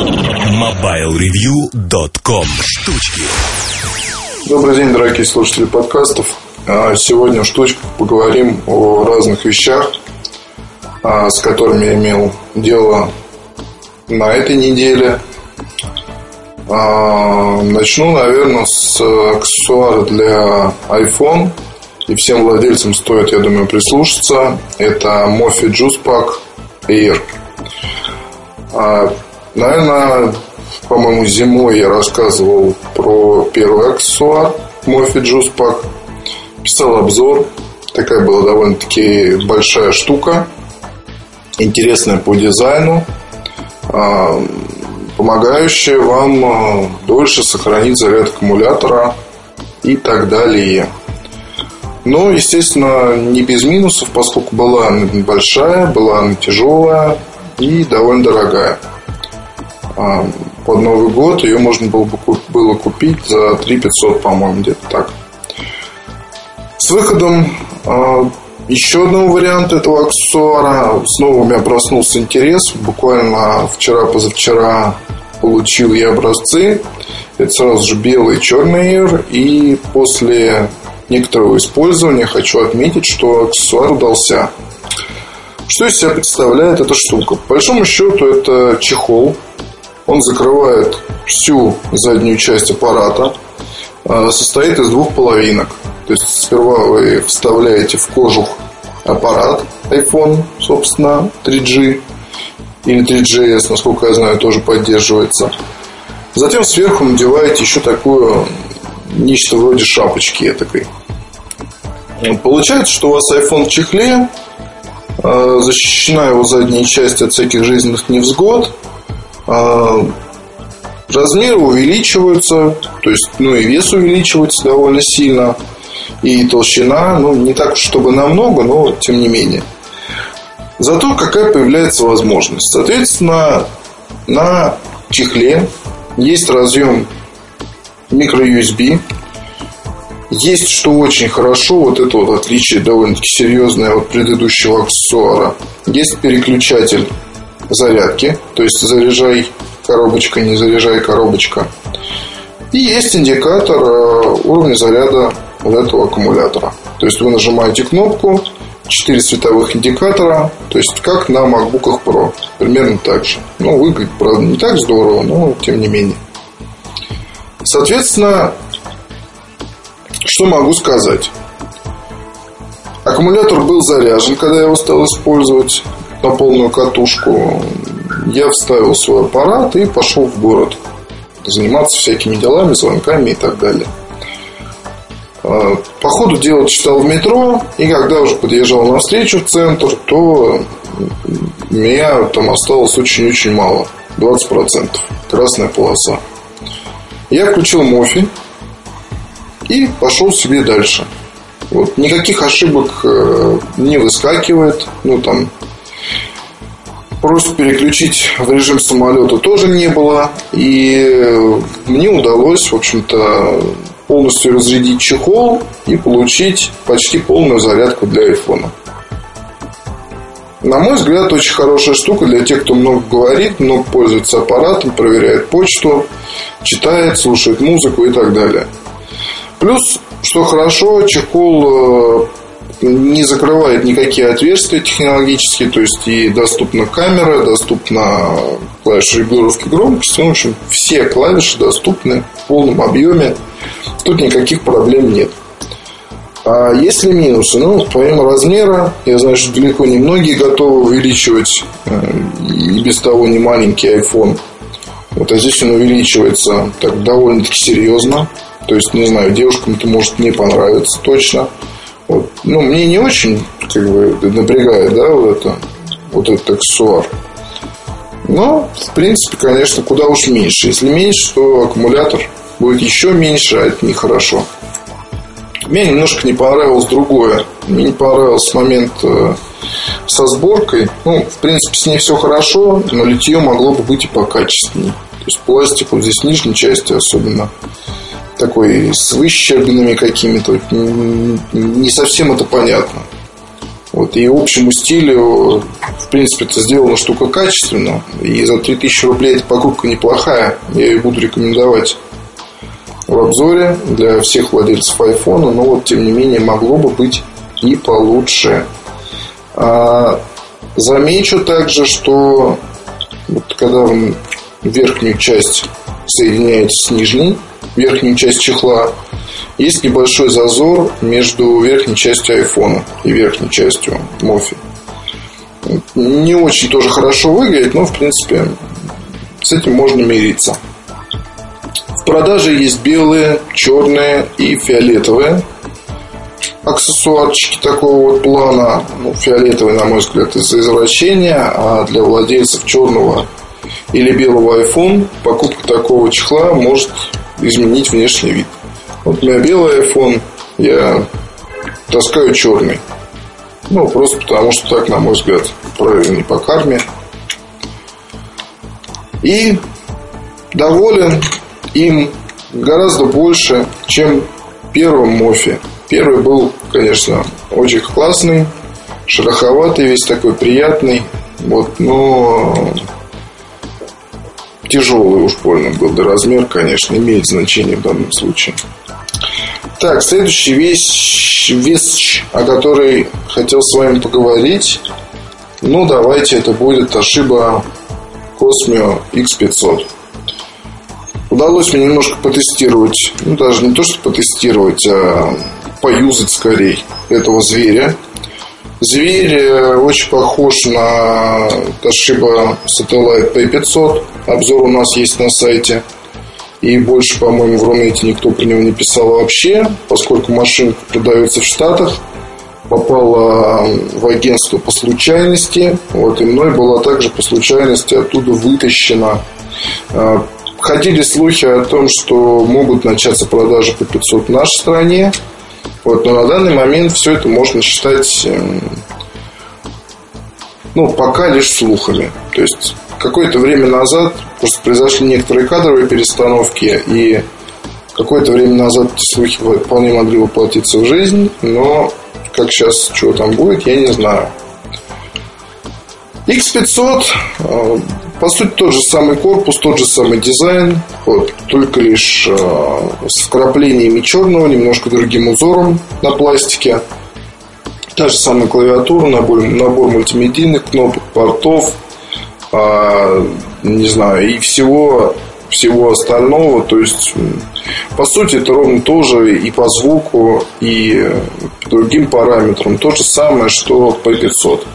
MobileReview.com Штучки Добрый день, дорогие слушатели подкастов. А, сегодня в штучках поговорим о разных вещах, а, с которыми я имел дело на этой неделе. А, начну, наверное, с аксессуара для iPhone. И всем владельцам стоит, я думаю, прислушаться. Это Mofi Juice Pack Air. Наверное, по-моему, зимой я рассказывал про первый аксессуар Juice Pack. Писал обзор. Такая была довольно-таки большая штука. Интересная по дизайну. А, помогающая вам а, дольше сохранить заряд аккумулятора и так далее. Но, естественно, не без минусов, поскольку была она большая, была она тяжелая и довольно дорогая. А, под Новый год ее можно было бы было купить за 3 500, по-моему, где-то так. С выходом э, еще одного варианта этого аксессуара снова у меня проснулся интерес. Буквально вчера-позавчера получил я образцы. Это сразу же белый и черный Air. И после некоторого использования хочу отметить, что аксессуар удался. Что из себя представляет эта штука? По большому счету это чехол он закрывает всю заднюю часть аппарата. А, состоит из двух половинок. То есть сперва вы вставляете в кожух аппарат iPhone, собственно, 3G или 3GS, насколько я знаю, тоже поддерживается. Затем сверху надеваете еще такую нечто вроде шапочки такой. Получается, что у вас iPhone в чехле, а, защищена его задняя часть от всяких жизненных невзгод, размеры увеличиваются, то есть, ну и вес увеличивается довольно сильно, и толщина, ну, не так, чтобы намного, но тем не менее. Зато какая появляется возможность. Соответственно, на чехле есть разъем микро-USB. Есть, что очень хорошо, вот это вот отличие довольно-таки серьезное от предыдущего аксессуара. Есть переключатель зарядки, то есть заряжай коробочка, не заряжай коробочка. И есть индикатор э, уровня заряда этого аккумулятора. То есть вы нажимаете кнопку, 4 световых индикатора, то есть как на MacBook Pro. Примерно так же. Ну, выглядит, правда, не так здорово, но тем не менее. Соответственно, что могу сказать? Аккумулятор был заряжен, когда я его стал использовать на полную катушку, я вставил свой аппарат и пошел в город заниматься всякими делами, звонками и так далее. А, по ходу дела читал в метро, и когда уже подъезжал на встречу в центр, то меня там осталось очень-очень мало. 20%. Красная полоса. Я включил Мофи и пошел себе дальше. Вот, никаких ошибок э, не выскакивает. Ну, там Просьб переключить в режим самолета тоже не было. И мне удалось, в общем-то, полностью разрядить чехол и получить почти полную зарядку для айфона. На мой взгляд, очень хорошая штука для тех, кто много говорит, много пользуется аппаратом, проверяет почту, читает, слушает музыку и так далее. Плюс, что хорошо, чехол э, не закрывает никакие отверстия технологические, то есть и доступна камера, доступна клавиша регулировки громкости, ну, в общем, все клавиши доступны в полном объеме, тут никаких проблем нет. А есть ли минусы? Ну, помимо размера, я знаю, что далеко не многие готовы увеличивать э, и без того не маленький iPhone. Вот, а здесь он увеличивается так довольно-таки серьезно. То есть, не знаю, девушкам это может не понравиться точно. Вот. Ну, мне не очень как бы, напрягает, да, вот это, вот этот аксессуар. Но, в принципе, конечно, куда уж меньше. Если меньше, то аккумулятор будет еще меньше, а это нехорошо. Мне немножко не понравилось другое. Мне не понравился момент э, со сборкой. Ну, в принципе, с ней все хорошо, но литье могло бы быть и покачественнее. То есть пластик вот здесь нижней части особенно такой с выщербинами какими-то. Не совсем это понятно. Вот, и общему стилю, в принципе, это сделана штука качественно. И за 3000 рублей эта покупка неплохая. Я ее буду рекомендовать в обзоре для всех владельцев айфона. Но вот, тем не менее, могло бы быть и получше. А, замечу также, что вот когда верхнюю часть соединяете с нижней, верхнюю часть чехла, есть небольшой зазор между верхней частью айфона и верхней частью Мофи. Не очень тоже хорошо выглядит, но в принципе с этим можно мириться. В продаже есть белые, черные и фиолетовые аксессуарчики такого вот плана. Ну, фиолетовый, на мой взгляд, из-за извращения, а для владельцев черного или белого iPhone покупка такого чехла может изменить внешний вид. Вот у меня белый iPhone, я таскаю черный. Ну, просто потому что так, на мой взгляд, правильный по карме. И доволен им гораздо больше, чем первым Мофи. Первый был, конечно, очень классный, шероховатый, весь такой приятный. Вот, но тяжелый уж больно был. Да размер, конечно, имеет значение в данном случае. Так, следующая вещь, вещь, о которой хотел с вами поговорить. Ну, давайте, это будет Toshiba Cosmio X500. Удалось мне немножко потестировать, ну, даже не то, что потестировать, а поюзать скорее этого зверя. Зверь э, очень похож на Toshiba Satellite P500. Обзор у нас есть на сайте. И больше, по-моему, в Рунете никто про него не писал вообще, поскольку машинка продается в Штатах, попала в агентство по случайности, вот, и мной была также по случайности оттуда вытащена. А, ходили слухи о том, что могут начаться продажи по 500 в нашей стране, вот, но на данный момент все это можно считать эм, ну, пока лишь слухами. То есть какое-то время назад просто произошли некоторые кадровые перестановки, и какое-то время назад слухи вполне могли воплотиться в жизнь, но как сейчас, что там будет, я не знаю. X500, э, по сути, тот же самый корпус, тот же самый дизайн, вот, только лишь э, с вкраплениями черного, немножко другим узором на пластике. Та же самая клавиатура, набор, набор мультимедийных кнопок, портов, а, не знаю, и всего, всего остального. То есть, по сути, это ровно то же и по звуку, и по другим параметрам. То же самое, что P500.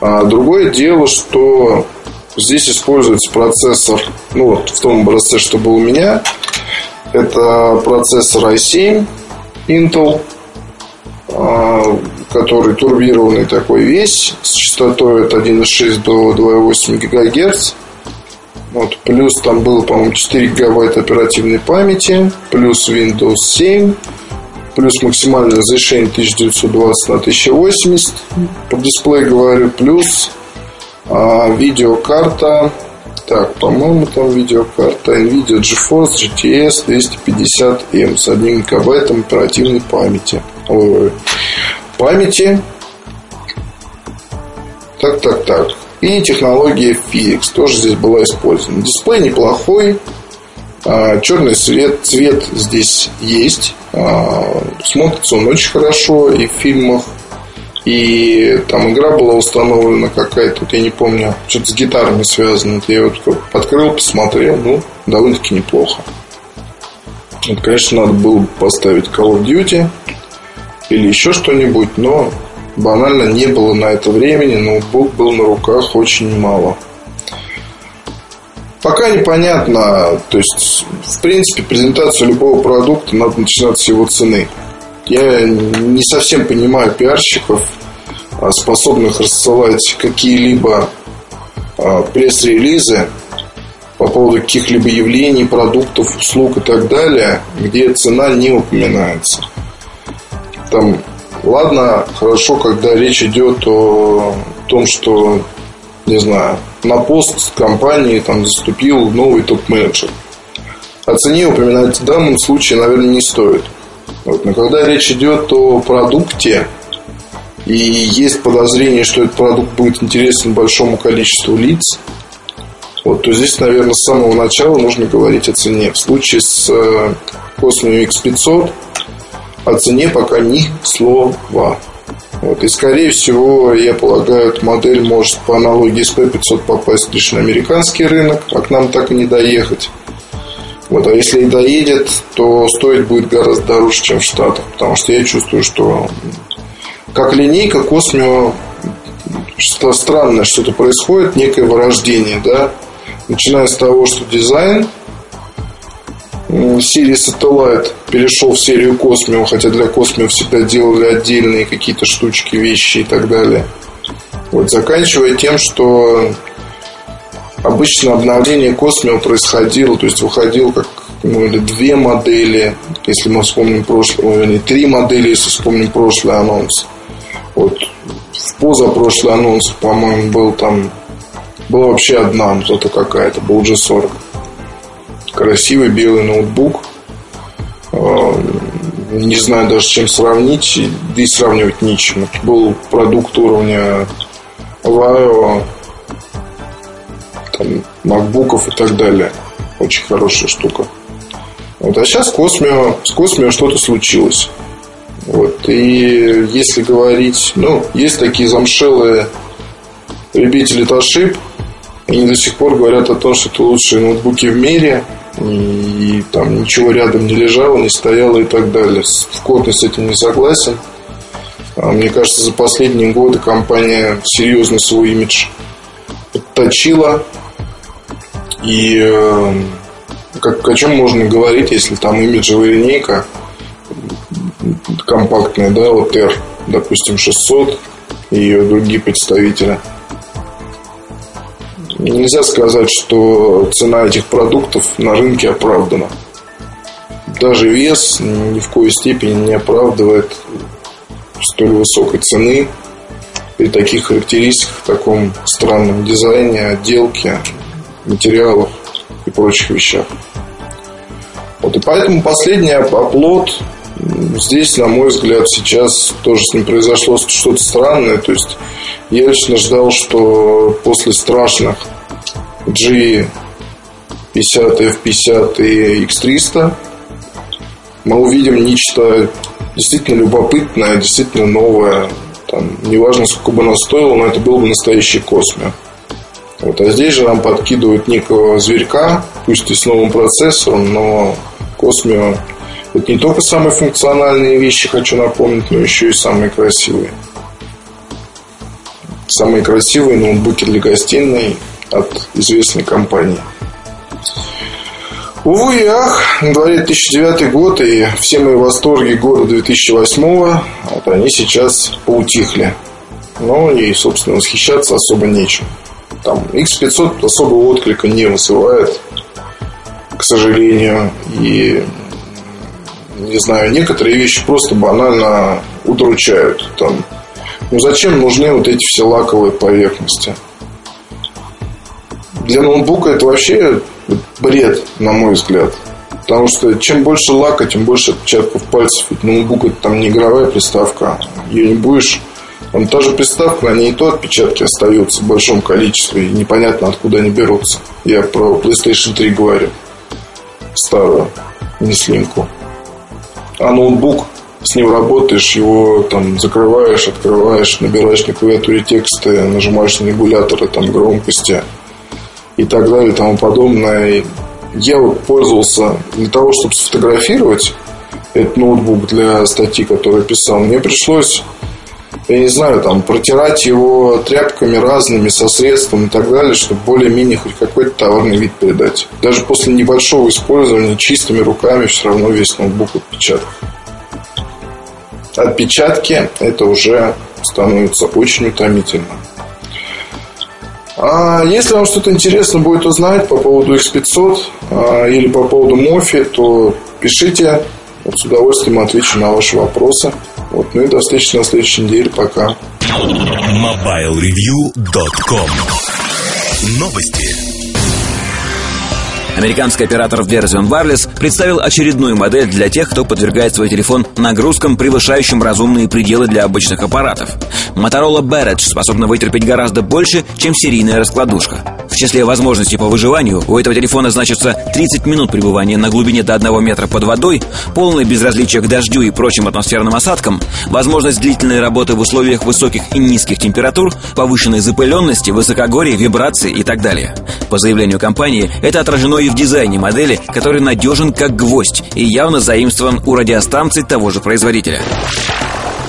А другое дело, что здесь используется процессор, ну вот в том образце, что был у меня, это процессор i7 Intel, а, который турбированный такой весь, с частотой от 1,6 до 2,8 ГГц. Вот, плюс там было, по-моему, 4 гигабайта оперативной памяти, плюс Windows 7, плюс максимальное разрешение 1920 на 1080 по дисплею говорю, плюс а, видеокарта так, по-моему, там видеокарта NVIDIA GeForce GTS 250M с 1 гигабайтом оперативной памяти. Ой, памяти. Так, так, так. И технология FX тоже здесь была использована. Дисплей неплохой. А, черный цвет, цвет здесь есть. А, смотрится он очень хорошо и в фильмах. И там игра была установлена какая-то, вот я не помню, что-то с гитарами связано. Я вот открыл, посмотрел, ну, довольно-таки неплохо. Вот, конечно, надо было бы поставить Call of Duty или еще что-нибудь, но банально не было на это времени, ноутбук был на руках очень мало. Пока непонятно, то есть, в принципе, презентацию любого продукта надо начинать с его цены. Я не совсем понимаю пиарщиков, а, способных рассылать какие-либо а, пресс-релизы по поводу каких-либо явлений, продуктов, услуг и так далее, где цена не упоминается там, ладно, хорошо, когда речь идет о том, что, не знаю, на пост компании там заступил новый топ-менеджер. О цене упоминать в данном случае, наверное, не стоит. Вот. Но когда речь идет о продукте, И есть подозрение, что этот продукт будет интересен большому количеству лиц. Вот, то здесь, наверное, с самого начала нужно говорить о цене. В случае с э, Cosmo X500 о цене пока ни слова. Вот, и, скорее всего, я полагаю, эта модель может по аналогии с P500 попасть лишь на американский рынок, а к нам так и не доехать. Вот, а если и доедет, то стоить будет гораздо дороже, чем в Штатах. Потому что я чувствую, что как линейка Космио что странное что-то происходит, некое вырождение, да, начиная с того, что дизайн серии Satellite перешел в серию Космио, хотя для Космио всегда делали отдельные какие-то штучки, вещи и так далее. Вот, заканчивая тем, что обычно обновление Космио происходило, то есть выходил как ну, или две модели, если мы вспомним прошлый, или три модели, если вспомним прошлый анонс. Вот в позапрошлый анонс, по-моему, был там была вообще одна, зато какая-то, был G40. Красивый белый ноутбук. А, не знаю даже, чем сравнить, да и сравнивать ничем. Это был продукт уровня Vaio, там, макбуков и так далее. Очень хорошая штука. Вот, а сейчас Космио, с Космио что-то случилось. Вот, и если говорить, ну, есть такие замшелые любители и они до сих пор говорят о том, что это лучшие ноутбуки в мире, и там ничего рядом не лежало, не стояло и так далее. В корне с этим не согласен. А мне кажется, за последние годы компания серьезно свой имидж подточила. И э, как, о чем можно говорить, если там имиджевая линейка компактная, да, вот R, допустим, 600 и ее другие представители. Нельзя сказать, что цена этих продуктов на рынке оправдана. Даже вес ни в коей степени не оправдывает столь высокой цены при таких характеристиках, в таком странном дизайне, отделке, материалах и прочих вещах. Вот и поэтому последний оплот здесь, на мой взгляд, сейчас тоже с ним произошло что-то странное. То есть я лично ждал, что после страшных G50, F50 и X300 мы увидим нечто действительно любопытное, действительно новое. Там, неважно, сколько бы оно стоило, но это был бы настоящий космос. Вот, а здесь же нам подкидывают некого зверька, пусть и с новым процессором, но Космио это не только самые функциональные вещи, хочу напомнить, но еще и самые красивые. Самые красивые ноутбуки для гостиной от известной компании. Увы и ах, на дворе 2009 год, и все мои восторги года 2008 вот они сейчас поутихли. Ну и, собственно, восхищаться особо нечем. Там X500 особого отклика не вызывает, к сожалению. И, не знаю, некоторые вещи просто банально удручают. Там, ну зачем нужны вот эти все лаковые поверхности? Для ноутбука это вообще бред, на мой взгляд. Потому что чем больше лака, тем больше отпечатков пальцев. Ведь ноутбук это там не игровая приставка. Ее не будешь там та же приставка, ней и то отпечатки остаются в большом количестве, и непонятно откуда они берутся. Я про PlayStation 3 говорю. Старую, не слимку. А ноутбук, с ним работаешь, его там закрываешь, открываешь, набираешь на клавиатуре тексты, нажимаешь на регуляторы там громкости и так далее и тому подобное. Я вот пользовался для того, чтобы сфотографировать этот ноутбук для статьи, которую писал. Мне пришлось я не знаю, там, протирать его тряпками разными, со средством и так далее, чтобы более-менее хоть какой-то товарный вид передать. Даже после небольшого использования чистыми руками все равно весь ноутбук отпечаток. Отпечатки это уже становится очень утомительно. А если вам что-то интересно будет узнать по поводу X500 а, или по поводу Мофи, то пишите. Вот с удовольствием отвечу на ваши вопросы. Вот, ну и до встречи на следующей неделе. Пока. MobileReview.com Новости. Американский оператор Verizon Wireless представил очередную модель для тех, кто подвергает свой телефон нагрузкам, превышающим разумные пределы для обычных аппаратов. Motorola Barrage способна вытерпеть гораздо больше, чем серийная раскладушка. В числе возможностей по выживанию у этого телефона значится 30 минут пребывания на глубине до 1 метра под водой, полное безразличие к дождю и прочим атмосферным осадкам, возможность длительной работы в условиях высоких и низких температур, повышенной запыленности, высокогорья, вибрации и так далее. По заявлению компании, это отражено и в дизайне модели, который надежен как гвоздь и явно заимствован у радиостанций того же производителя.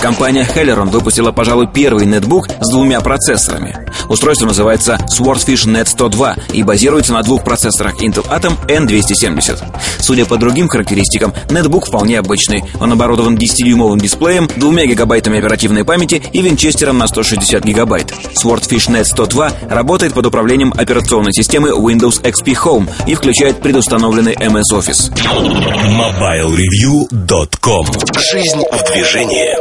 Компания Celeron выпустила, пожалуй, первый нетбук с двумя процессорами. Устройство называется Swordfish Net 102 и базируется на двух процессорах Intel Atom N270. Судя по другим характеристикам, нетбук вполне обычный. Он оборудован 10-дюймовым дисплеем, 2 гигабайтами оперативной памяти и винчестером на 160 гигабайт. Swordfish Net 102 работает под управлением операционной системы Windows XP Home и включает предустановленный MS Office. MobileReview.com Жизнь в движении